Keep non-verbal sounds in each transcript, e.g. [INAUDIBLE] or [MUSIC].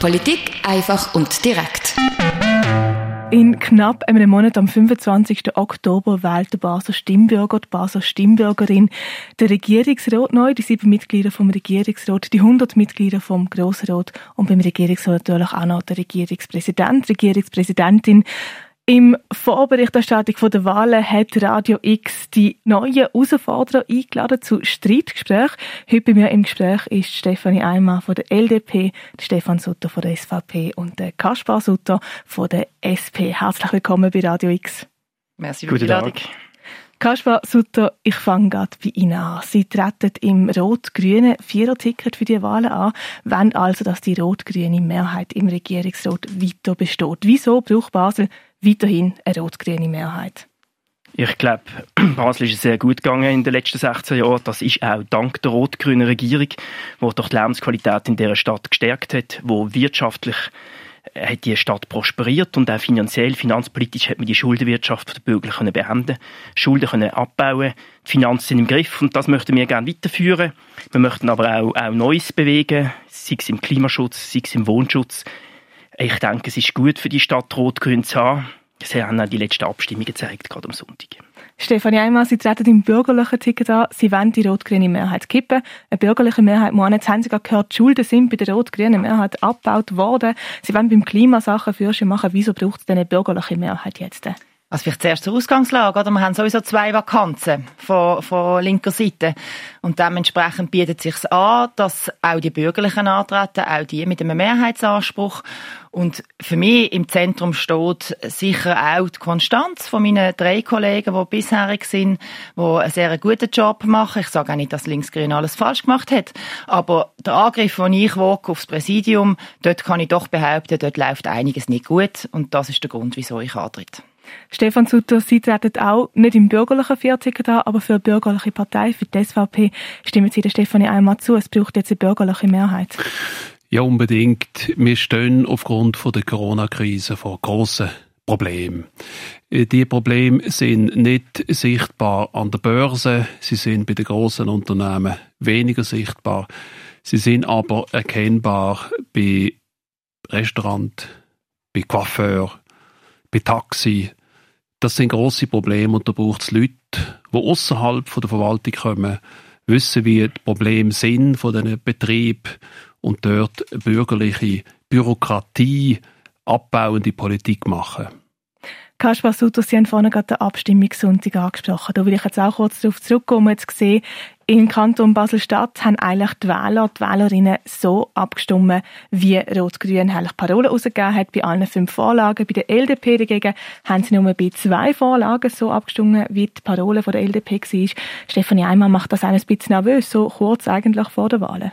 Politik einfach und direkt. In knapp einem Monat am 25. Oktober wählt der Basler Stimmbürger, die Basler Stimmbürgerin, der Regierungsrat neu, die sieben Mitglieder vom Regierungsrat, die 100 Mitglieder vom Grossrat und beim Regierungsrat natürlich auch noch der Regierungspräsident, Regierungspräsidentin. Im Vorberichterstattung der Wahlen hat Radio X die neuen Herausforderer eingeladen zu Streitgesprächen. Heute bei mir im Gespräch ist Stefanie Eimer von der LDP, Stefan Sutter von der SVP und der Kaspar Sutter von der SP. Herzlich willkommen bei Radio X. Merci für die Einladung. Kaspar Sutter, ich fange gerade bei Ihnen an. Sie treten im rot-grünen Viererticket für die Wahlen an, wenn also, dass die rot-grüne Mehrheit im Regierungsrat weiter besteht. Wieso braucht Basel weiterhin eine rot-grüne Mehrheit. Ich glaube, [CLEARS THROAT] Basel ist sehr gut gegangen in den letzten 16 Jahren. Das ist auch dank der rot-grünen Regierung, die doch die Lebensqualität in dieser Stadt gestärkt hat, wo wirtschaftlich äh, hat die Stadt prosperiert und auch finanziell, finanzpolitisch hat man die Schuldenwirtschaft der Bürger können beenden, Schulden können abbauen, die Finanzen sind im Griff und das möchten wir gerne weiterführen. Wir möchten aber auch, auch Neues bewegen, sei es im Klimaschutz, sei es im Wohnschutz. Ich denke, es ist gut für die Stadt Rot-Grün zu haben. Das haben auch die letzten Abstimmungen gezeigt, gerade am Sonntag. Stefanie Eimer, Sie treten im bürgerlichen Ticket an. Sie wollen die rot-grüne Mehrheit kippen. Eine bürgerliche Mehrheit muss jetzt haben Sie gehört, die Schulden sind bei der rot-grünen Mehrheit abgebaut worden. Sie wollen beim Klimasachen Fürschen machen. Wieso braucht es denn eine bürgerliche Mehrheit jetzt? Also vielleicht zuerst zur Ausgangslage, oder? Wir haben sowieso zwei Vakanzen von, von linker Seite. Und dementsprechend bietet es sich an, dass auch die Bürgerlichen antreten, auch die mit einem Mehrheitsanspruch. Und für mich im Zentrum steht sicher auch die Konstanz von meinen drei Kollegen, die bisherig sind, die einen sehr guten Job machen. Ich sage auch nicht, dass Linksgrün alles falsch gemacht hat. Aber der Angriff, den ich wage aufs Präsidium, dort kann ich doch behaupten, dort läuft einiges nicht gut. Und das ist der Grund, wieso ich antrete. Stefan Sutter, Sie treten auch nicht im bürgerlichen Vierticket an, aber für eine bürgerliche Partei, für die SVP, stimmen Sie der Stefanie einmal zu, es braucht jetzt eine bürgerliche Mehrheit. Ja, unbedingt. Wir stehen aufgrund der Corona-Krise vor grossen Problemen. Äh, die Probleme sind nicht sichtbar an der Börse, sie sind bei den grossen Unternehmen weniger sichtbar. Sie sind aber erkennbar bei Restaurant, bei Coiffeur, bei Taxi, das sind große Probleme und da braucht es Leute, die außerhalb der Verwaltung kommen, wissen, wie die Probleme sind von diesen Betrieb und dort bürgerliche Bürokratie abbauende Politik machen. Kaspar Sutter, Sie haben vorhin gerade den Abstimmungssonntag angesprochen. Da will ich jetzt auch kurz darauf zurückkommen. Jetzt gesehen, im Kanton Basel-Stadt haben eigentlich die Wähler, die Wählerinnen so abgestimmt, wie Rot-Grün eigentlich Parolen rausgegeben hat bei allen fünf Vorlagen. Bei der LDP dagegen haben sie nur bei zwei Vorlagen so abgestimmt, wie die Parole von der LDP war. Stefanie Eimer macht das ein bisschen nervös, so kurz eigentlich vor der Wahl.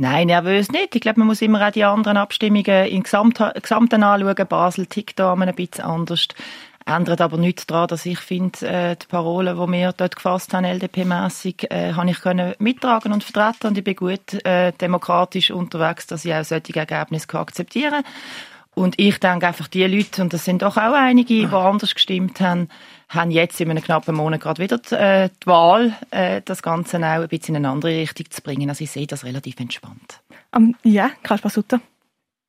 Nein, nervös nicht. Ich glaube, man muss immer auch die anderen Abstimmungen im Gesamten anschauen. Basel tickt da ein bisschen anders. Ändert aber nichts daran, dass ich finde, äh, die Parolen, die wir dort gefasst haben, LDP-mässig, äh, habe ich können mittragen und vertreten und ich bin gut äh, demokratisch unterwegs, dass ich auch solche Ergebnisse akzeptieren kann. Und ich denke einfach, die Leute, und das sind doch auch einige, die [LAUGHS] anders gestimmt haben, haben jetzt in einem knappen Monat gerade wieder die, äh, die Wahl, äh, das Ganze auch ein bisschen in eine andere Richtung zu bringen. Also ich sehe das relativ entspannt. Um, ja, Kaspar Sutter.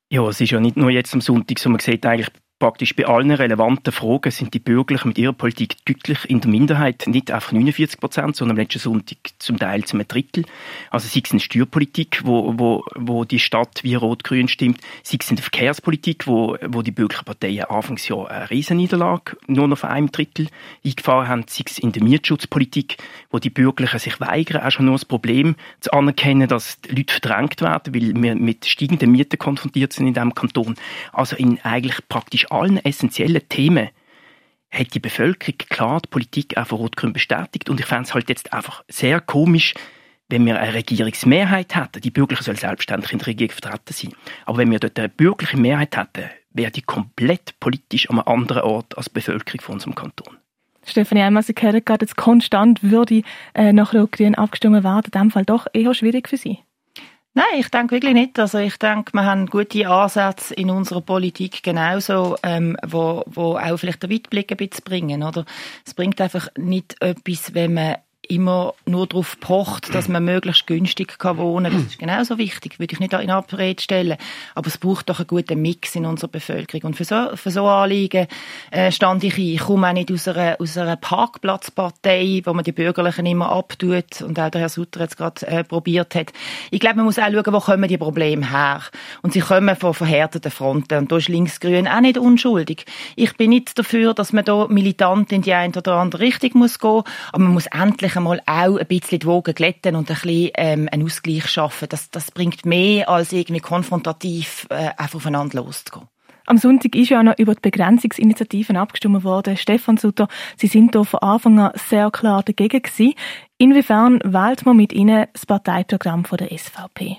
Ja, es ist ja nicht nur jetzt am Sonntag, sondern man sieht eigentlich praktisch bei allen relevanten Fragen sind die Bürgerlichen mit ihrer Politik deutlich in der Minderheit. Nicht einfach 49 Prozent, sondern am letzten Sonntag zum Teil zum Drittel. Also sei es in der Steuerpolitik, wo, wo, wo die Stadt wie Rot-Grün stimmt, sei es in der Verkehrspolitik, wo, wo die bürgerlichen Parteien Anfangsjahr eine Riesenniederlage nur noch von einem Drittel eingefahren haben, sei es in der Mietschutzpolitik, wo die Bürgerlichen sich weigern, auch schon nur das Problem zu anerkennen, dass die Leute verdrängt werden, weil wir mit steigenden Mieten konfrontiert sind in diesem Kanton. Also in eigentlich praktisch allen essentiellen Themen hat die Bevölkerung klar die Politik auch von Rot-Grün bestätigt. Und ich fände es halt jetzt einfach sehr komisch, wenn wir eine Regierungsmehrheit hätten. Die Bürgerlichen sollen selbstständig in der Regierung vertreten sein. Aber wenn wir dort eine bürgerliche Mehrheit hätten, wäre die komplett politisch an einem anderen Ort als die Bevölkerung von unserem Kanton. Stefanie Eimer, Sie hören gerade, jetzt konstant würde äh, nach Rot-Grün abgestimmt werden. In diesem Fall doch eher schwierig für Sie. Nein, ich denke wirklich nicht. Also ich denke, wir haben gute Ansätze in unserer Politik genauso, ähm, wo, wo auch vielleicht den Weitblick ein bisschen bringen, oder? Es bringt einfach nicht etwas, wenn man immer nur darauf pocht, dass man möglichst günstig kann wohnen kann. Das ist genauso wichtig, würde ich nicht in Abrede stellen. Aber es braucht doch einen guten Mix in unserer Bevölkerung. Und für so, für so Anliegen äh, stand ich ein. Ich komme auch nicht aus einer, aus einer Parkplatzpartei, wo man die Bürgerlichen immer abtut und auch der Herr Sutter jetzt gerade äh, probiert hat. Ich glaube, man muss auch schauen, wo kommen die Probleme her. Und sie kommen von verhärteten Fronten. Und da ist Linksgrün auch nicht unschuldig. Ich bin nicht dafür, dass man da militant in die eine oder andere Richtung muss gehen, aber man muss endlich einmal auch ein bisschen die Wogen glätten und ein bisschen ähm, einen Ausgleich schaffen. Das, das bringt mehr, als irgendwie konfrontativ äh, einfach aufeinander loszugehen. Am Sonntag ist ja auch noch über die Begrenzungsinitiativen abgestimmt worden. Stefan Sutter, Sie sind da von Anfang an sehr klar dagegen gewesen. Inwiefern wählt man mit Ihnen das Parteiprogramm von der SVP?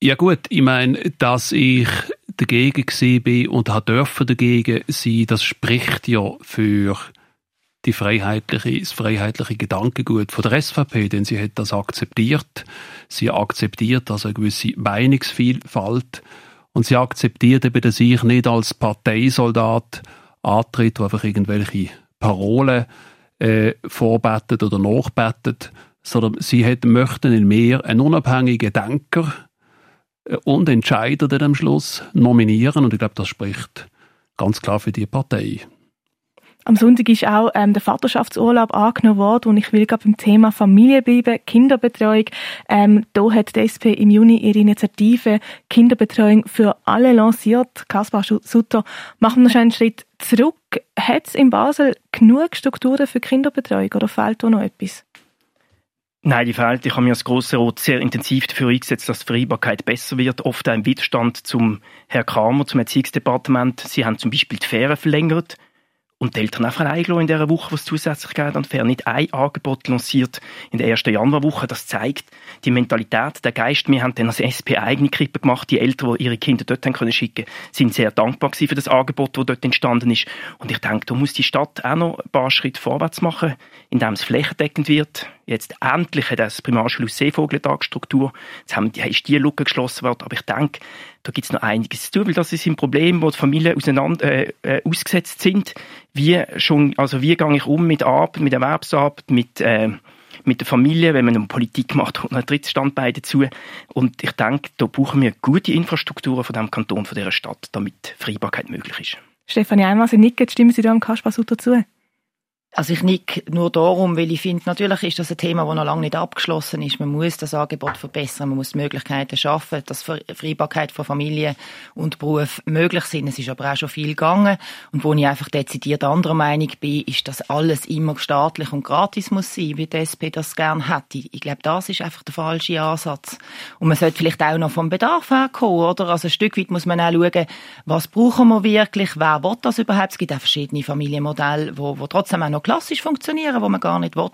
Ja gut, ich meine, dass ich dagegen bin und dürfen dagegen sein, das spricht ja für die freiheitliche, das freiheitliche Gedankengut von der SVP, denn sie hat das akzeptiert. Sie akzeptiert also eine gewisse Meinungsvielfalt und sie akzeptiert eben, dass ich nicht als Parteisoldat antritt, der einfach irgendwelche Parolen äh, vorbettet oder nachbettet, sondern sie hat, möchten in mir einen unabhängigen Denker äh, und Entscheider dann am Schluss nominieren und ich glaube, das spricht ganz klar für die Partei. Am Sonntag ist auch ähm, der Vaterschaftsurlaub angenommen worden und ich will gerade beim Thema Familie bleiben, Kinderbetreuung. Ähm, da hat die SP im Juni ihre Initiative Kinderbetreuung für alle lanciert. Kaspar Sutter, machen wir noch einen Schritt zurück. Hat es in Basel genug Strukturen für Kinderbetreuung oder fehlt da noch etwas? Nein, die fehlt. Ich habe mich als Grosser Rot sehr intensiv dafür eingesetzt, dass die Vereinbarkeit besser wird. Oft im Widerstand zum Herrn Kramer, zum Erziehungsdepartement. Sie haben zum Beispiel die Ferien verlängert und die Eltern einfach eingeladen in dieser Woche, was zusätzlich geht an Fair. Nicht ein Angebot lanciert in der ersten Januarwoche. Das zeigt die Mentalität, der Geist. Wir haben dann als SP eigene Krippe gemacht. Die Eltern, die ihre Kinder dort haben können schicken, sind sehr dankbar für das Angebot, das dort entstanden ist. Und ich denke, da muss die Stadt auch noch ein paar Schritte vorwärts machen, indem es flächendeckend wird. Jetzt endlich hat das Primarschulhaus Seevogeltagsstruktur. Jetzt haben, ist die Lücke geschlossen worden. Aber ich denke, da gibt es noch einiges zu tun, weil das ist ein Problem, wo die Familien auseinander, äh, äh, ausgesetzt sind. Wie schon, also wie gehe ich um mit Arbeit, mit Erwerbsarbeit, mit, äh, mit der Familie, wenn man eine Politik macht, und ein drittes Standbein dazu. Und ich denke, da brauchen wir gute Infrastrukturen von dem Kanton, von dieser Stadt, damit Freibarkeit möglich ist. Stefanie Einmal, Sie nicken, stimmen Sie da am Kaspar dazu? Also ich nick nur darum, weil ich finde, natürlich ist das ein Thema, das noch lange nicht abgeschlossen ist. Man muss das Angebot verbessern, man muss Möglichkeiten schaffen, dass Freibarkeit von Familie und Beruf möglich sind. Es ist aber auch schon viel gegangen. Und wo ich einfach dezidiert anderer Meinung bin, ist, dass alles immer staatlich und gratis muss sein, wie die SP das gerne hätte. Ich glaube, das ist einfach der falsche Ansatz. Und man sollte vielleicht auch noch vom Bedarf her kommen, oder? Also ein Stück weit muss man auch schauen, was brauchen wir wirklich, wer will das überhaupt? Es gibt auch verschiedene Familienmodelle, wo, wo trotzdem auch noch klassisch funktionieren, wo man gar nicht will,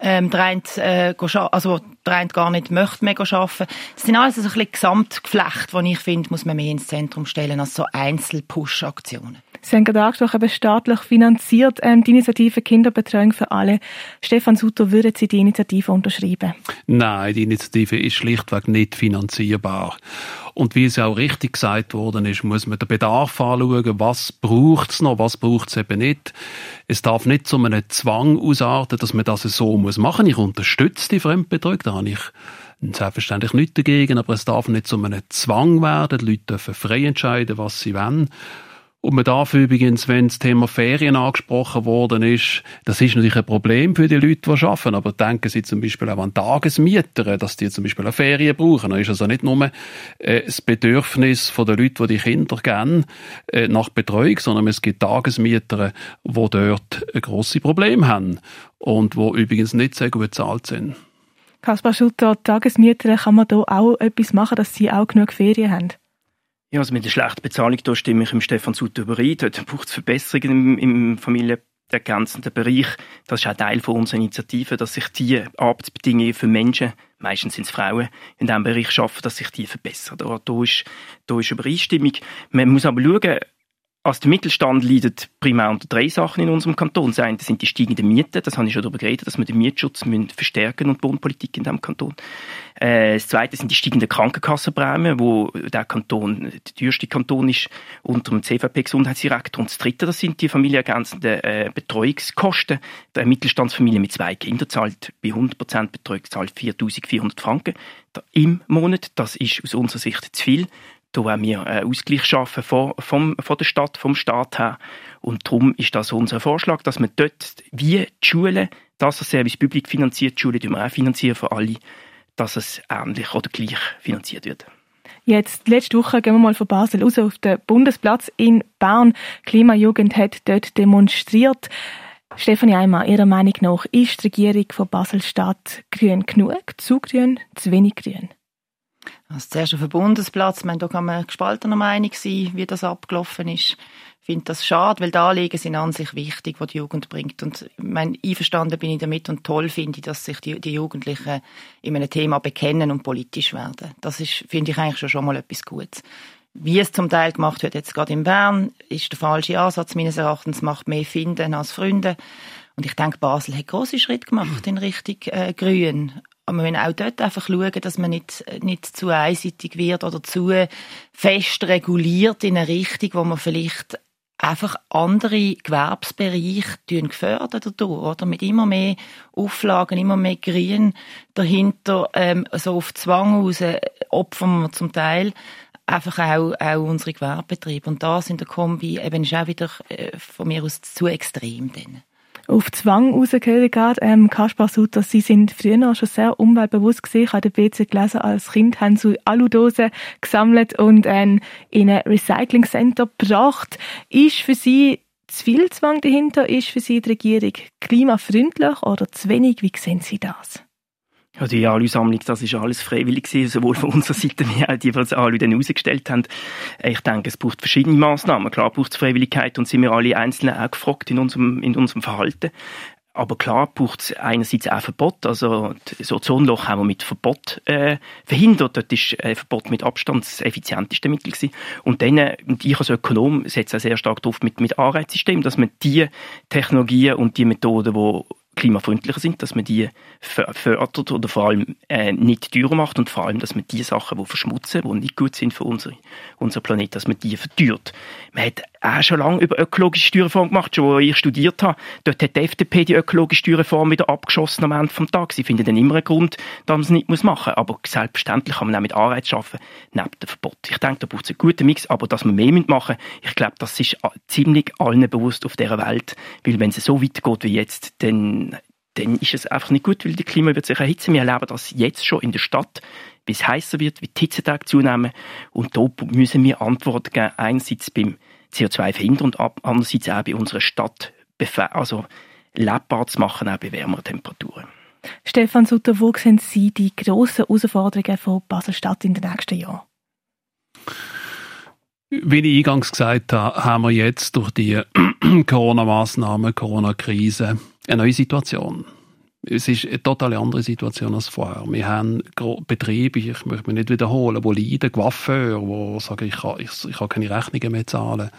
ähm, der eine, äh, also der eine gar nicht möchte mehr arbeiten. Das sind alles so ein bisschen Gesamtgeflecht, wo ich finde, muss man mehr ins Zentrum stellen als so Einzel-Push-Aktionen. Sie haben gerade angesprochen, eben staatlich finanziert ähm, die Initiative Kinderbetreuung für alle. Stefan Sutter, würden Sie die Initiative unterschreiben? Nein, die Initiative ist schlichtweg nicht finanzierbar. Und wie es auch richtig gesagt worden ist, muss man den Bedarf anschauen, was braucht es noch, was braucht es eben nicht. Es darf nicht zu einem Zwang ausarten, dass man das so muss machen. Ich unterstütze die Fremdbetreuung, da habe ich selbstverständlich nichts dagegen, aber es darf nicht zu einem Zwang werden. Die Leute dürfen frei entscheiden, was sie wollen. Und man darf übrigens, wenn das Thema Ferien angesprochen worden ist, das ist natürlich ein Problem für die Leute, die arbeiten, aber denken Sie zum Beispiel auch an Tagesmieter, dass die zum Beispiel eine Ferien brauchen. Da ist also nicht nur äh, das Bedürfnis der Leute, die die Kinder kennen, äh, nach Betreuung, sondern es gibt Tagesmieter, die dort ein grosses Problem haben und wo übrigens nicht sehr gut bezahlt sind. Kaspar Schutter, Tagesmieter, kann man da auch etwas machen, dass sie auch genug Ferien haben? Ja, also mit der schlechten Bezahlung, da stimme ich im Stefan Sutter überein. Dort braucht es Verbesserungen im, im familienergänzenden Bereich. Das ist auch Teil von unserer Initiative, dass sich die Arbeitsbedingungen für Menschen, meistens sind es Frauen, in diesem Bereich schaffen, dass sich die verbessern. Da, da, ist, da ist Übereinstimmung. Man muss aber schauen, also der Mittelstand leidet primär unter drei Sachen in unserem Kanton. Das eine sind die steigenden Mieten, das habe ich schon darüber geredet, dass wir den Mietschutz müssen verstärken und die Wohnpolitik in diesem Kanton. Äh, das zweite sind die steigenden Krankenkassenprämien, wo der Kanton der teuerste Kanton ist unter dem CVP-Gesundheitsdirektor. Und das dritte, das sind die familienergänzenden äh, Betreuungskosten. Der Mittelstandsfamilie mit zwei Kindern zahlt bei 100% Betreuung zahlt 4'400 Franken im Monat. Das ist aus unserer Sicht zu viel. Wollen wir einen Ausgleich schaffen von, vom, von der Stadt, vom Staat her. Und darum ist das unser Vorschlag, dass man dort wie die Schulen, das Service Public finanziert, die Schulen wir auch finanzieren für alle, dass es ähnlich oder gleich finanziert wird. Jetzt, letzte Woche gehen wir mal von Basel raus auf den Bundesplatz in Bern. Klimajugend hat dort demonstriert. Stefanie Eimer, Ihrer Meinung nach, ist die Regierung von Basel-Stadt grün genug, zu grün, zu wenig grün? Also zuerst auf dem Bundesplatz, meine, da kann man gespaltener Meinung sein, wie das abgelaufen ist. Ich finde das schade, weil die Anliegen sind an sich wichtig, die die Jugend bringt. Und ich meine, einverstanden bin ich damit und toll finde ich, dass sich die, die Jugendlichen in einem Thema bekennen und politisch werden. Das ist, finde ich eigentlich schon, schon mal etwas Gutes. Wie es zum Teil gemacht wird, jetzt gerade in Bern, ist der falsche Ansatz meines Erachtens, macht mehr Finden als Freunde. Und ich denke, Basel hat große Schritte gemacht in Richtung äh, Grün. Aber wir müssen auch dort einfach schauen, dass man nicht, nicht zu einseitig wird oder zu fest reguliert in eine Richtung, wo man vielleicht einfach andere Gewerbsbereiche gefördern dadurch, oder? Mit immer mehr Auflagen, immer mehr Grün dahinter, ähm, so auf Zwang raus opfern wir zum Teil einfach auch, auch unsere Gewerbebetriebe. Und das in der Kombi eben ist auch wieder äh, von mir aus zu extrem. Dann auf Zwang rausgehört gerade. Ähm, Kaspar Sutter, Sie sind früher schon sehr umweltbewusst gewesen. Ich habe den BC gelesen, als Kind haben Sie Aludosen gesammelt und ähm, in ein Recycling Center gebracht. Ist für Sie zu viel Zwang dahinter? Ist für Sie die Regierung klimafreundlich oder zu wenig? Wie sehen Sie das? Ja, die Alu-Sammlung, das ist alles freiwillig gewesen, sowohl von unserer Seite wie auch die, die Alu dann herausgestellt haben. Ich denke, es braucht verschiedene Massnahmen. Klar braucht es Freiwilligkeit und sind wir alle Einzelnen auch gefragt in unserem, in unserem Verhalten. Aber klar braucht es einerseits auch Verbot. Also das Ozonloch haben wir mit Verbot äh, verhindert. Dort ist äh, Verbot mit Abstand das effizienteste Mittel gewesen. Und dann, äh, und ich als Ökonom setze auch sehr stark darauf mit, mit Anreizsystemen, dass man die Technologien und die Methoden, die klimafreundlicher sind, dass man die fördert oder vor allem äh, nicht teurer macht und vor allem, dass man die Sachen, die verschmutzen, die nicht gut sind für unsere, unser Planet, dass man die verteuert. Man hat auch schon lange über ökologische Steuerreform gemacht, schon wo ich studiert habe. Dort hat die FDP die ökologische Steuerreform wieder abgeschossen am Ende des Tages. Sie finden dann immer einen Grund, dass man es nicht machen muss. Aber selbstverständlich kann man auch mit Anreiz schaffen, neben dem Verbot. Ich denke, da braucht es einen guten Mix, aber dass wir mehr machen ich glaube, das ist ziemlich allen bewusst auf dieser Welt, weil wenn es so weitergeht wie jetzt, dann dann ist es einfach nicht gut, weil die Klima wird sich erhitzen. Wir erleben das jetzt schon in der Stadt, wie es heißer wird, wie die Hitzetage zunehmen. Und da müssen wir Antworten geben, einerseits beim CO2 verhindern und andererseits auch bei unserer Stadt also lebbar zu machen, auch bei wärmeren Temperaturen. Stefan Sutter, wo sehen Sie die grossen Herausforderungen von Basel-Stadt in den nächsten Jahren? Wie ich eingangs gesagt habe, haben wir jetzt durch die [CLEARS THROAT] Corona-Massnahmen, Corona-Krise eine neue Situation. Es ist eine total andere Situation als vorher. Wir haben Betriebe, ich möchte mich nicht wiederholen, die leiden, Coiffeur, die sagen, ich kann, ich, ich kann keine Rechnungen mehr zahlen.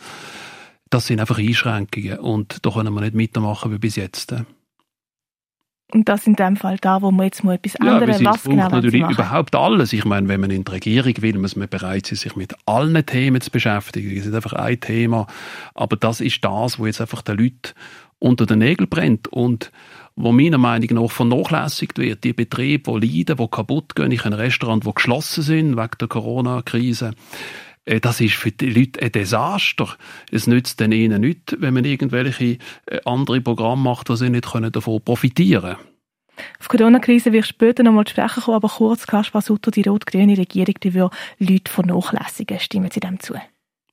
Das sind einfach Einschränkungen und da können wir nicht mitmachen wie bis jetzt. Und das in dem Fall da, wo man jetzt mal etwas ändern ja, was genau natürlich überhaupt alles. Ich meine, wenn man in die Regierung will, muss man bereit sein, sich mit allen Themen zu beschäftigen. Es ist einfach ein Thema. Aber das ist das, wo jetzt einfach den Leuten unter den Nägeln brennt und wo meiner Meinung nach vernachlässigt wird. Die Betriebe, die leiden, die kaputt gehen. Ich ein Restaurant, die geschlossen sind wegen der Corona-Krise. Äh, das ist für die Leute ein Desaster. Es nützt ihnen nichts, wenn man irgendwelche äh, andere Programme macht, wo sie nicht davon profitieren können. Auf die Corona-Krise wirst du später noch mal sprechen kommen, aber kurz, Kaspar Sutter, die rot-grüne Regierung, die will Leute vernachlässigen. Stimmen Sie dem zu?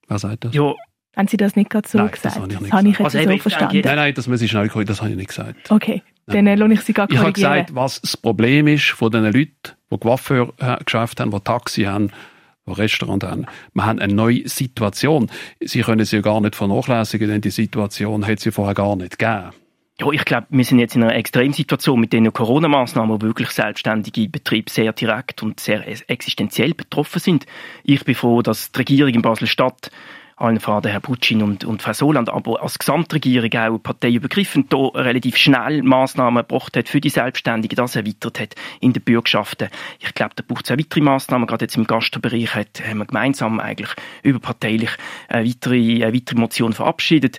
Wer sagt das? Ja, haben Sie das nicht gerade so nein, gesagt? Das habe ich, nicht das habe ich jetzt also so verstanden. Nein, nein, das muss ich schnell korrigieren, das habe ich nicht gesagt. Okay. Dann lohne ich Sie gar Ich habe gesagt, was das Problem ist von den Leuten, die Coiffeur geschafft haben, die Taxi haben, die Restaurant haben. Wir haben eine neue Situation. Sie können sie ja gar nicht vernachlässigen, denn die Situation hat sie vorher gar nicht gegeben. Ja, ich glaube, wir sind jetzt in einer Extremsituation mit den Corona-Maßnahmen, wo wirklich selbstständige Betriebe sehr direkt und sehr existenziell betroffen sind. Ich bin froh, dass die Regierung in Basel-Stadt allen voran Herr Butschin und, und Frau Soland, aber als Gesamtregierung auch parteiübergreifend da relativ schnell Massnahmen gebracht hat für die Selbstständigen, das erweitert hat in den Bürgschaften. Ich glaube, da braucht es auch weitere Massnahmen. Gerade jetzt im Gastbereich hat, haben wir gemeinsam eigentlich überparteilich eine weitere, eine weitere Motion verabschiedet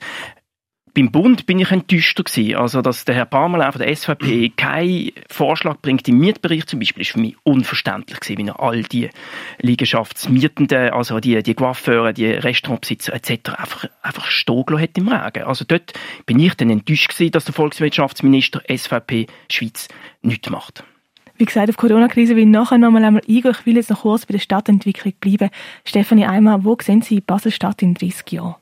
beim Bund bin ich enttäuschter gewesen. Also, dass der Herr Parmelin von der SVP [CLEARS THROAT] keinen Vorschlag bringt im Mietbereich zum Beispiel, ist für mich unverständlich gewesen, wie er all die Liegenschaftsmietenden, also die, die Coiffeure, die Restaurantbesitzer etc. einfach, einfach stehen hat im Regen. Also dort bin ich dann enttäuscht gewesen, dass der Volkswirtschaftsminister SVP Schweiz nichts macht. Wie gesagt, auf die Corona-Krise will ich nachher noch einmal eingehen. Ich will jetzt noch kurz bei der Stadtentwicklung bleiben. Stefanie Eimer, wo sehen Sie Basel-Stadt in 30 Jahren?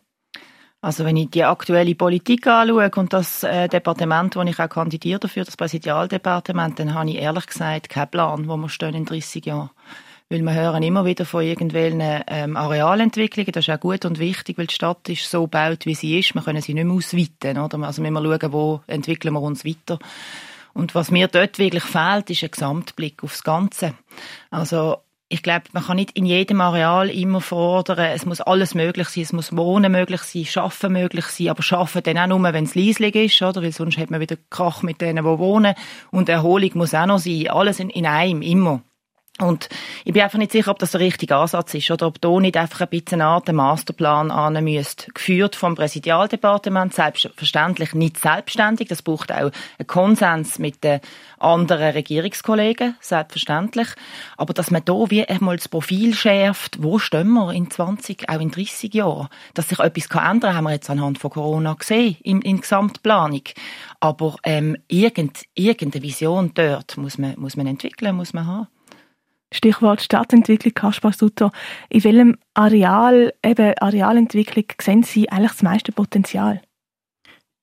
Also wenn ich die aktuelle Politik anschaue und das äh, Departement, wo ich auch kandidiere dafür, das Präsidialdepartement, dann habe ich ehrlich gesagt keinen Plan, wo wir stehen in 30 Jahren. Weil wir hören immer wieder von irgendwelchen ähm, Arealentwicklungen. Das ist auch gut und wichtig, weil die Stadt ist so gebaut, wie sie ist. Wir können sie nicht mehr ausweiten. Oder? Also müssen wir schauen, wo entwickeln wir uns weiter. Und was mir dort wirklich fehlt, ist ein Gesamtblick aufs Ganze. Also ich glaube, man kann nicht in jedem Areal immer fordern, es muss alles möglich sein, es muss Wohnen möglich sein, Schaffen möglich sein, aber Schaffen dann auch nur, wenn es leislich ist, oder? Weil sonst hat man wieder Krach mit denen, die wohnen. Und Erholung muss auch noch sein. Alles in, in einem, immer. Und ich bin einfach nicht sicher, ob das der richtige Ansatz ist oder ob da nicht einfach ein bisschen eine Art Masterplan an müsste. Geführt vom Präsidialdepartement, selbstverständlich nicht selbstständig. Das braucht auch einen Konsens mit den anderen Regierungskollegen, selbstverständlich. Aber dass man da wie einmal das Profil schärft, wo stehen wir in 20, auch in 30 Jahren? Dass sich etwas ändern kann, haben wir jetzt anhand von Corona gesehen, in, in Gesamtplanung. Aber ähm, irgend, irgendeine Vision dort muss man, muss man entwickeln, muss man haben. Stichwort Stadtentwicklung, Kaspar Sutter. In welchem Areal, eben Arealentwicklung, sehen Sie eigentlich das meiste Potenzial?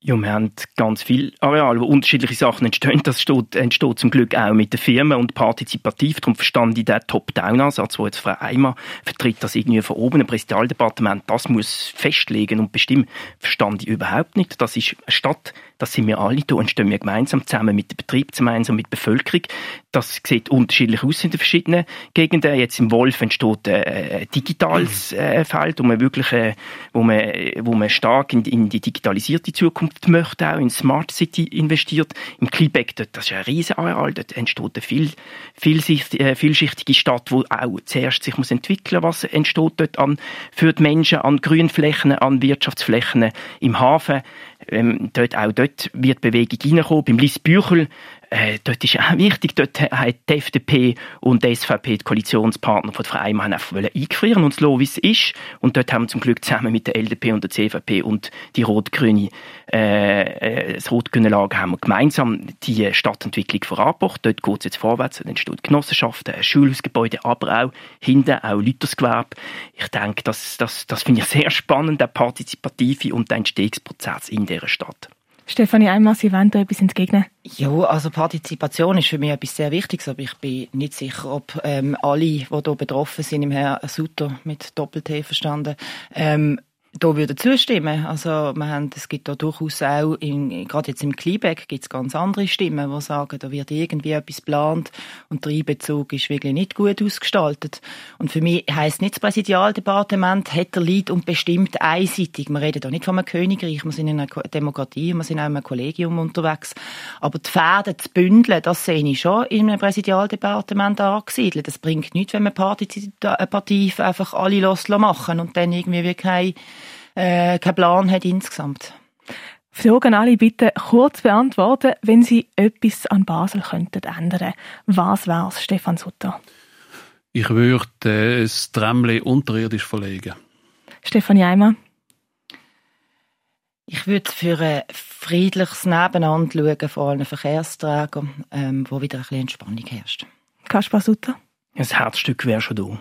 Ja, wir haben ganz viel Areal, wo unterschiedliche Sachen entstehen. Das entsteht, entsteht zum Glück auch mit den Firmen und partizipativ. Darum verstand ich den Top-Down-Ansatz, wo jetzt Frau Eimer vertritt, dass irgendwie von oben ein Präsidialdepartement das muss festlegen und bestimmen, verstand ich überhaupt nicht. Das ist eine Stadt, das sind wir alle, da entstehen wir gemeinsam zusammen mit dem Betrieb, gemeinsam mit der Bevölkerung. Das sieht unterschiedlich aus in den verschiedenen Gegenden. Jetzt im Wolf entsteht ein digitales äh, Feld, wo man wirklich, äh, wo man, wo man stark in, in die digitalisierte Zukunft möchte, auch in Smart City investiert. Im Kliebeck, dort, das ist ein riesen Areal, dort entsteht eine viel, äh, vielschichtige Stadt, wo auch zuerst sich muss entwickeln, was entsteht dort an, für die Menschen, an Grünflächen, an Wirtschaftsflächen im Hafen. Ähm, dort, auch dort wird Bewegung reinkommen. Beim Liesbüchel äh, dort ist auch wichtig, dort hat die FDP und die SVP, die Koalitionspartner von der Frau Eimann, einfach eingefrieren und lassen, wie es ist. Und dort haben wir zum Glück zusammen mit der LDP und der CVP und die rot-grüne, äh, äh, das rot-grüne Lager haben wir gemeinsam die Stadtentwicklung vorangebracht. Dort geht es jetzt vorwärts, dann entstehen Genossenschaften, Schulhausgebäude, aber auch hinten auch Lütersgewerbe. Ich denke, das, das, das finde ich sehr spannend, der partizipative und der Entstehungsprozess in dieser Stadt. Stefanie Einmal, Sie wollen da etwas entgegnen? Ja, also Partizipation ist für mich etwas sehr Wichtiges, aber ich bin nicht sicher, ob ähm, alle, die hier betroffen sind, im Herrn Sutter mit Doppel-T verstanden, ähm, da würde zustimmen. Also, wir haben, es gibt da durchaus auch, in, gerade jetzt im Kleinbeck gibt es ganz andere Stimmen, die sagen, da wird irgendwie etwas geplant und der Einbezug ist wirklich nicht gut ausgestaltet. Und für mich heisst nicht das Präsidialdepartement hat der Leid und bestimmt einseitig. Wir reden da nicht von einem Königreich, wir sind in einer Demokratie, wir sind auch in einem Kollegium unterwegs. Aber die Fäden zu bündeln, das sehe ich schon in einem Präsidialdepartement angesiedelt. Das bringt nichts, wenn man partizipativ einfach alle losmachen und dann irgendwie wie keine äh, keinen Plan hat insgesamt. Fragen alle bitte kurz beantworten, wenn Sie etwas an Basel könnten ändern. Was wär's, Stefan Sutter? Ich würde äh, das Tramli unterirdisch verlegen. Stefanie Eimer? Ich würde für ein friedliches Nebeneinander schauen, vor allem Verkehrsträgern, ähm, wo wieder ein bisschen Entspannung herrscht. Kaspar Sutter? Das Herzstück wäre schon da.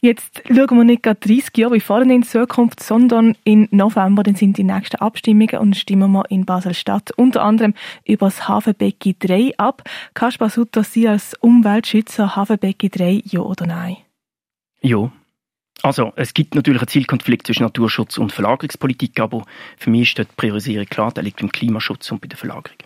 Jetzt schauen wir nicht gerade 30 Jahre wie vorhin in Zukunft, sondern im November dann sind die nächsten Abstimmungen und stimmen wir in Basel-Stadt unter anderem über das Hafenbecken 3 ab. Kaspar Sutter, Sie als Umweltschützer, Hafenbecken 3, ja oder nein? Ja. Also, es gibt natürlich einen Zielkonflikt zwischen Naturschutz und Verlagerungspolitik, aber für mich ist dort die Priorisierung klar, der liegt beim Klimaschutz und bei der Verlagerung.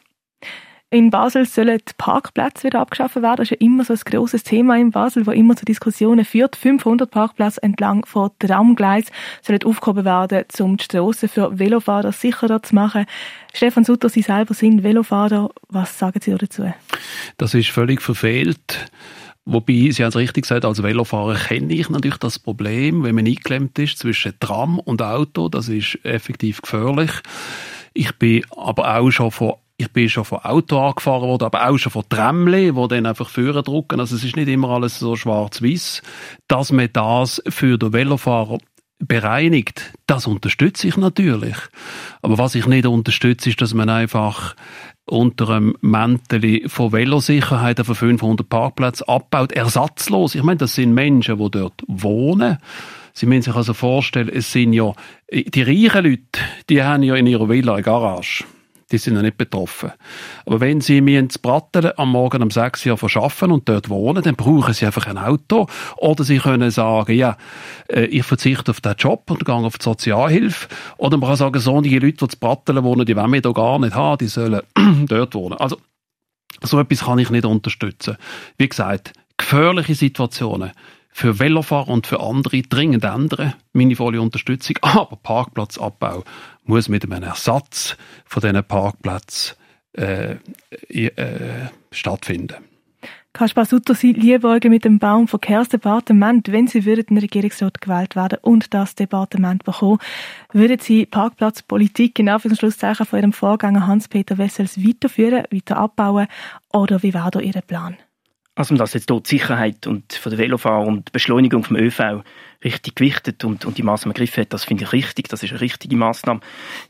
In Basel sollen die Parkplätze wieder abgeschafft werden. Das ist ja immer so ein grosses Thema in Basel, wo immer zu Diskussionen führt. 500 Parkplätze entlang von Tramgleis sollen aufgehoben werden, um die Strassen für Velofahrer sicherer zu machen. Stefan Sutter, Sie selber sind Velofahrer. Was sagen Sie dazu? Das ist völlig verfehlt. Wobei, Sie haben es richtig gesagt, als Velofahrer kenne ich natürlich das Problem, wenn man eingeklemmt ist zwischen Tram und Auto. Das ist effektiv gefährlich. Ich bin aber auch schon von ich bin schon von Auto angefahren worden, aber auch schon von Tramle, wo dann einfach Führer drucken. Also es ist nicht immer alles so schwarz-weiß. Dass man das für den Velofahrer bereinigt, das unterstütze ich natürlich. Aber was ich nicht unterstütze, ist, dass man einfach unter einem Mäntel von Velosicherheit auf 500 Parkplätze abbaut, ersatzlos. Ich meine, das sind Menschen, die dort wohnen. Sie müssen sich also vorstellen, es sind ja, die reichen Leute, die haben ja in ihrer Villa eine Garage die sind ja nicht betroffen. Aber wenn Sie mir ins Brattelen am Morgen um 6 Uhr verschaffen und dort wohnen, dann brauchen Sie einfach ein Auto. Oder Sie können sagen, ja, äh, ich verzichte auf den Job und gehe auf die Sozialhilfe. Oder man kann sagen, so, die Leute, die zu Brattelen wohnen, die wollen mich da gar nicht haben, die sollen [CLEARS THROAT] dort wohnen. Also, so etwas kann ich nicht unterstützen. Wie gesagt, gefährliche Situationen für Velofahrer und für andere dringend ändern. Meine volle Unterstützung. [LAUGHS] Aber Parkplatzabbau muss mit einem Ersatz von diesen Parkplätzen äh, äh, stattfinden. Kaspar Sutter, Sie liebäugen mit dem Baumverkehrsdepartement. Wenn Sie würden in Regierungsrat gewählt werden und das Departement bekommen, würden Sie Parkplatzpolitik in Anführungszeichen von Ihrem Vorgänger Hans-Peter Wessels weiterführen, weiter abbauen oder wie wäre da Ihr Plan? Also dass jetzt dort die Sicherheit und von der Velofahrer und die Beschleunigung vom ÖV richtig gewichtet und, und die Maßnahme gegriffen hat, das finde ich richtig, das ist eine richtige Maßnahme.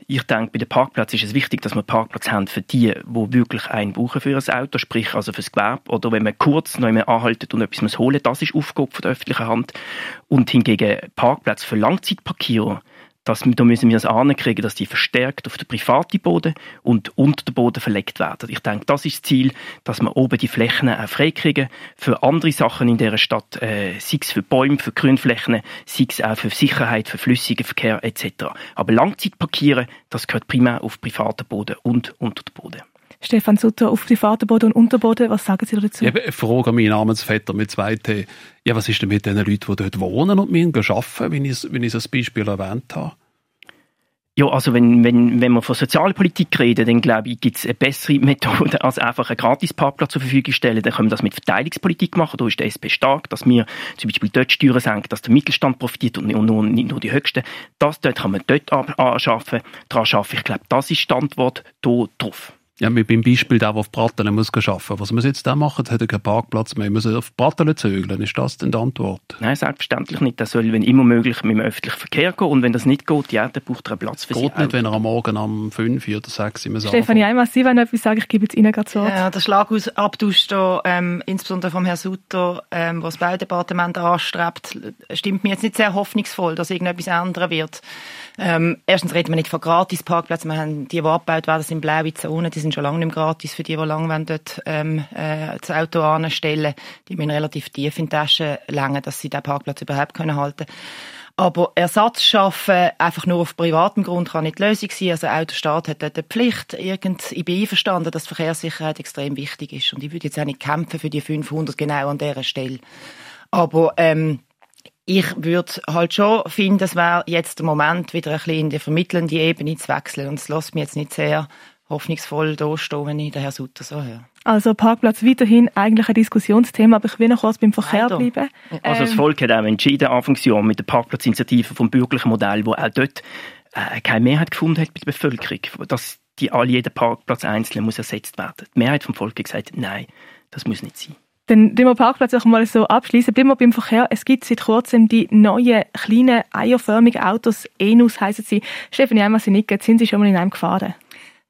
Ich denke, bei den Parkplätzen ist es wichtig, dass wir Parkplatz haben für die, die wirklich einen brauchen für ein Auto, sprich also fürs Gewerbe oder wenn man kurz noch einmal anhaltet und etwas muss holen, das ist Aufgabe von der öffentlichen Hand. Und hingegen Parkplätze für Langzeitparkierer, dass, da müssen wir es ankriegen, dass die verstärkt auf den privaten Boden und unter den Boden verlegt werden. Ich denke, das ist das Ziel, dass wir oben die Flächen auch freikriegen für andere Sachen in dieser Stadt, äh, sei es für Bäume, für Grünflächen, sei es auch für Sicherheit, für flüssigen Verkehr etc. Aber Langzeitparkieren, das gehört primär auf privaten Boden und unter den Boden. Stefan Sutter auf privaten Boden und Unterboden. Was sagen Sie dazu? Ich Frage meinen Namensvetter mit zwei T. Ja, was ist denn mit den Leuten, die dort wohnen und müssen arbeiten, wie ich, wie ich das Beispiel erwähnt habe? Ja, also wenn, wenn, wenn wir von Sozialpolitik reden, dann glaube ich, gibt es eine bessere Methode, als einfach einen Gratis-Parkplatz zur Verfügung stellen. Dann können wir das mit Verteidigungspolitik machen. Da ist der SP stark, dass wir zum Beispiel dort Steuern senken, dass der Mittelstand profitiert und nicht nur die Höchsten. Das dort kann man dort anschaffen. Daran schaffen. Ich glaube, das ist die Antwort hier drauf. Ja, mit beim Beispiel der, der auf Brattelen muss arbeiten Was muss jetzt da machen? Hat er keinen Parkplatz mehr. Muss auf Brattelen zögeln? Ist das denn die Antwort? Nein, selbstverständlich nicht. Er soll, wenn immer möglich, mit dem öffentlichen Verkehr gehen. Und wenn das nicht geht, ja, dann braucht er einen Platz für sich. Geht nicht, wenn er am Morgen um 5 oder 6 Uhr Stefanie Einmal, Sie wollen etwas sagen, ich gebe jetzt Ihnen gerade so. Ja, der Schlagabtausch da, ähm, insbesondere vom Herrn Sutter, ähm, was das Baudepartement anstrebt, stimmt mir jetzt nicht sehr hoffnungsvoll, dass irgendetwas ändern wird. Ähm, erstens reden wir nicht von Gratis-Parkplätzen. Wir haben die, die abgebaut werden, sind blaue Zonen. Die sind schon lange nicht mehr gratis für die, die lange dort ähm, äh, das Auto anstellen Die müssen relativ tief in die Tasche längen, dass sie den Parkplatz überhaupt können halten aber Ersatz schaffen, einfach nur auf privatem Grund, kann nicht die Lösung sein. Also auch der Staat hat dort eine Pflicht. Irgend, ich bin einverstanden, dass Verkehrssicherheit extrem wichtig ist. Und ich würde jetzt auch nicht kämpfen für die 500 genau an dieser Stelle. Aber ähm, ich würde halt schon finden, es wäre jetzt der Moment, wieder ein bisschen in die vermittelnde Ebene zu wechseln. Und es lässt mich jetzt nicht sehr hoffnungsvoll dastehen, wenn ich den Herrn Sutter so höre. Also Parkplatz weiterhin eigentlich ein Diskussionsthema, aber ich will noch kurz beim Verkehr Leider. bleiben. Also das ähm, Volk hat auch entschieden, Anfangsjahr mit der Parkplatzinitiative vom bürgerlichen Modell, wo auch dort äh, keine Mehrheit gefunden hat bei der Bevölkerung, dass die all jeder Parkplatz einzeln muss ersetzt werden. Die Mehrheit vom Volk hat gesagt, nein, das muss nicht sein. Dann den wir Parkplatz auch mal so abschließen. Bleiben wir beim Verkehr. Es gibt seit kurzem die neuen kleinen eierförmigen Autos. Enus heißen sie. Stefanie, einmal Sie nicht, sind Sie schon mal in einem gefahren?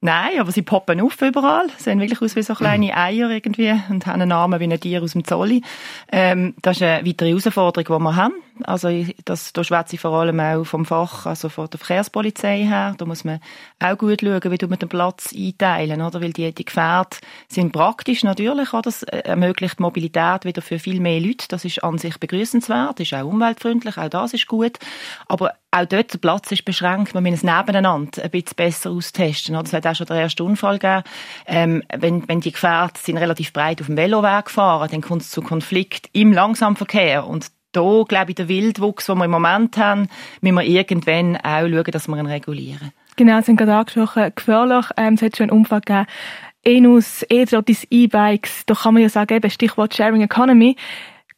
Nein, aber sie poppen auf überall. Sie sehen wirklich aus wie so kleine mhm. Eier irgendwie und haben einen Namen wie ein Tier aus dem Zolli. Ähm, das ist eine weitere Herausforderung, die wir haben. Also das, da schwätze ich vor allem auch vom Fach, also von der Verkehrspolizei her. Da muss man auch gut schauen, wie man den Platz einteilen, oder? Weil die, die Gefährte sind praktisch natürlich, oder? Das ermöglicht Mobilität wieder für viel mehr Leute. Das ist an sich begrüßenswert, ist auch umweltfreundlich, auch das ist gut. Aber auch dort der Platz ist beschränkt. Man muss es nebeneinander ein bisschen besser austesten. Es hat auch schon den ersten Unfall gegeben. Ähm, wenn, wenn die Gefährte sind relativ breit auf dem Veloweg gefahren, dann kommt es zu Konflikt im Langsamverkehr. Und da, glaube ich, der Wildwuchs, den wir im Moment haben, müssen wir irgendwann auch schauen, dass wir ihn regulieren. Genau, Sie haben gerade angesprochen, gefährlich. Ähm, es hat schon einen Unfall gegeben. Enus, E-Trottis, E-Bikes, da kann man ja sagen, eben Stichwort Sharing Economy.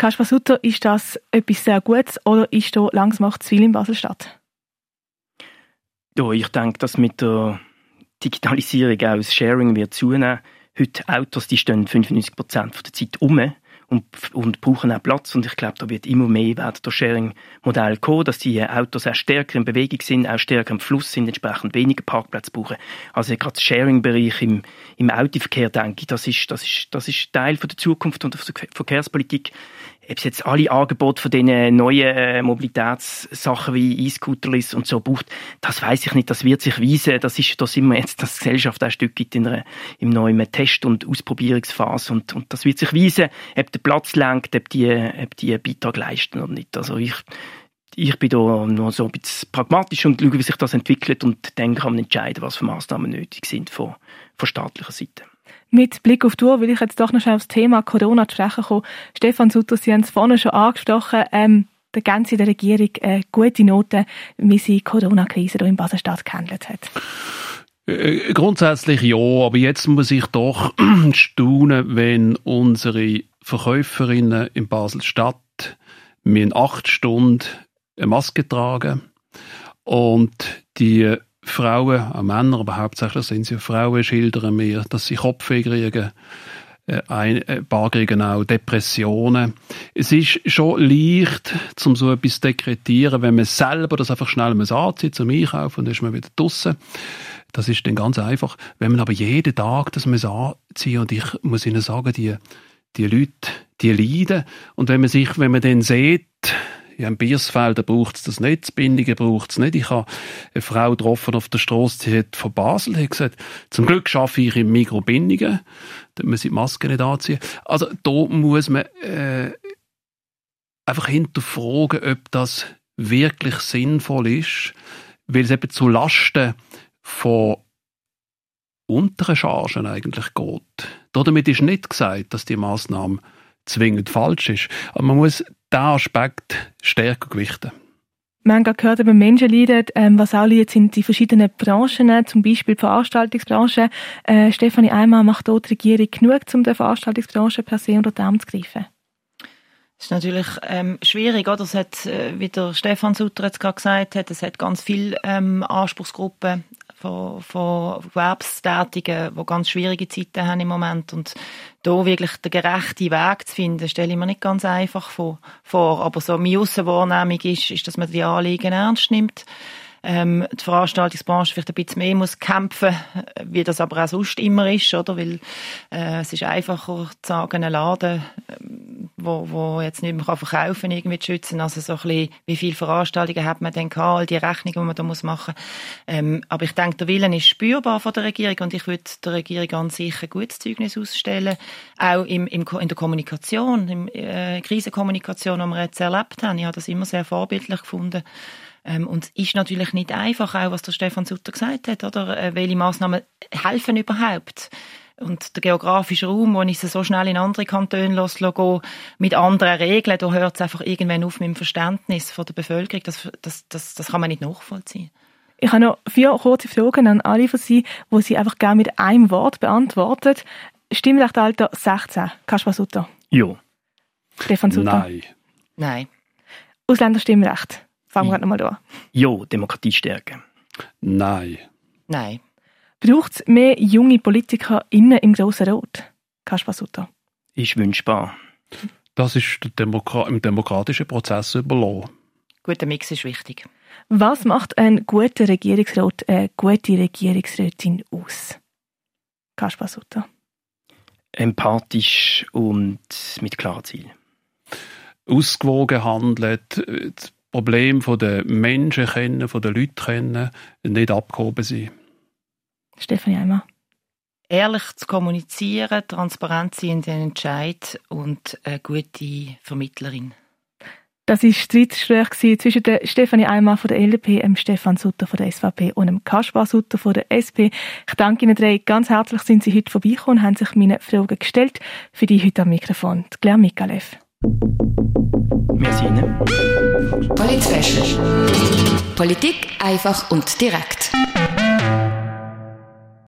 Kaspar ist das etwas sehr Gutes oder ist da langsam auch zu viel in Basel-Stadt? Ja, ich denke, dass mit der Digitalisierung auch das Sharing wird zunehmen. Heute Autos, die stehen 95 Prozent der Zeit um und, und brauchen auch Platz. Und ich glaube, da wird immer mehr werden das Sharing-Modell kommen, dass die Autos auch stärker in Bewegung sind, auch stärker im Fluss sind, entsprechend weniger Parkplätze brauchen. Also gerade der Sharing-Bereich im, im Autoverkehr, denke ich, das ist, das ist, das ist Teil von der Zukunft und der Verkehrspolitik ob es jetzt alle Angebote von diesen neuen äh, Mobilitätssachen wie E-Scooterlis und so braucht, das weiß ich nicht. Das wird sich weisen. Das ist, da sind jetzt, dass die Gesellschaft ein Stück gibt in einer, im neuen Test- und Ausprobierungsphase und, und das wird sich weisen, ob der Platz lenkt, ob die, ob die einen Beitrag leisten oder nicht. Also ich, ich bin da nur so ein bisschen pragmatisch und schaue, wie sich das entwickelt und dann kann man entscheiden, was für Maßnahmen nötig sind von, von staatlicher Seite. Mit Blick auf die Uhr will ich jetzt doch noch schnell aufs Thema Corona zu sprechen kommen. Stefan Sutter, Sie haben es vorhin schon angesprochen. Ähm, der ganze der Regierung eine gute Note, wie sie die Corona-Krise hier in Basel-Stadt gehandelt hat. Äh, grundsätzlich ja, aber jetzt muss ich doch [CLEARS THROAT] staunen, wenn unsere Verkäuferinnen in Basel-Stadt mir acht Stunden eine Maske tragen und die Frauen, auch Männer, aber hauptsächlich sind sie Frauen, schildern mir, dass sie Kopfweh kriegen, äh, ein, ein paar kriegen auch Depressionen. Es ist schon leicht, um so etwas zu dekretieren, wenn man selber das einfach schnell anzieht zum Einkaufen und dann ist man wieder draussen. Das ist dann ganz einfach. Wenn man aber jeden Tag das muss anziehen und ich muss Ihnen sagen, die, die Leute, die leiden. Und wenn man sich, wenn man dann sieht, ja, in Biersfelden braucht es das nicht, in Bindigen braucht es nicht. Ich habe eine Frau getroffen auf der Straße, die hat von Basel, die hat gesagt, zum Glück arbeite ich im Mikro Bindigen, da muss ich die Maske nicht anziehen. Also da muss man äh, einfach hinterfragen, ob das wirklich sinnvoll ist, weil es eben zu Lasten von unteren Chargen eigentlich geht. Damit ist nicht gesagt, dass die Maßnahme zwingend falsch ist. Aber man muss diesen Aspekt stärker gewichten. Wir haben gehört, eben Menschen leiden, ähm, was auch leidet, sind die verschiedenen Branchen, zum Beispiel die Veranstaltungsbranche. Äh, Stefanie Eimer, macht dort die Regierung genug, um der Veranstaltungsbranche per se unter den Arm zu greifen? Das ist natürlich ähm, schwierig, oder? Das hat, äh, wie der Stefan Sutter jetzt gerade gesagt hat, es hat ganz viele ähm, Anspruchsgruppen von, von Gewerbstätigen, die ganz schwierige Zeiten haben im Moment. Und da wirklich den gerechten Weg zu finden, stelle ich mir nicht ganz einfach vor. Aber so meine Aussenwahrnehmung ist, ist, dass man die Anliegen ernst nimmt ähm, die Veranstaltungsbranche vielleicht ein bisschen mehr muss kämpfen, wie das aber auch sonst immer ist, oder? Weil äh, es ist einfacher zu sagen, einen Laden, ähm, wo, wo jetzt nicht mehr verkaufen kann, irgendwie zu schützen. Also so ein bisschen, wie viele Veranstaltungen hat man denn gehabt, all die Rechnungen, die man da muss machen muss. Ähm, aber ich denke, der Willen ist spürbar von der Regierung und ich würde der Regierung an sich ein gutes Zeugnis ausstellen, auch im, im, in der Kommunikation, in äh, Krisenkommunikation, die wir jetzt erlebt haben. Ich habe das immer sehr vorbildlich gefunden. Ähm, und es ist natürlich nicht einfach, auch was der Stefan Sutter gesagt hat, oder? Äh, welche Maßnahmen helfen überhaupt? Und der geografische Raum, wo ich sie so schnell in andere Kantone lasse, mit anderen Regeln, da hört es einfach irgendwann auf mit dem Verständnis von der Bevölkerung. Das, das, das, das kann man nicht nachvollziehen. Ich habe noch vier kurze Fragen an alle von Sie, wo Sie einfach gerne mit einem Wort beantworten. Stimmrechtalter 16. Kaspar Sutter? Ja. Stefan Sutter? Nein. Nein. Ausländerstimmrecht? Fangen wir nochmal an. Ja, Demokratie stärken. Nein. Nein. Braucht es mehr junge PolitikerInnen im Grossen Rot? Kaspar Sutter. Ist wünschbar. Das ist Demokra im demokratischen Prozess überlassen. Guter Mix ist wichtig. Was macht ein guter Regierungsrat, eine gute Regierungsrätin aus? Kaspar Sutter. Empathisch und mit klaren Zielen. Ausgewogen handelt, das Problem der Menschen kennen, der Leute kennen, nicht abgehoben sein. Stefanie Eimer. Ehrlich zu kommunizieren, transparent sein in den Entscheid und eine gute Vermittlerin. Das war das Streitgespräch zwischen der Stefanie Eimer von der LDP, dem Stefan Sutter von der SVP und dem Kaspar Sutter von der SP. Ich danke Ihnen drei ganz herzlich, sind Sie heute vorbeigekommen und haben sich meine Fragen gestellt. Für die heute am Mikrofon, Claire Mikalev. Ihnen. Polit Politik einfach und direkt.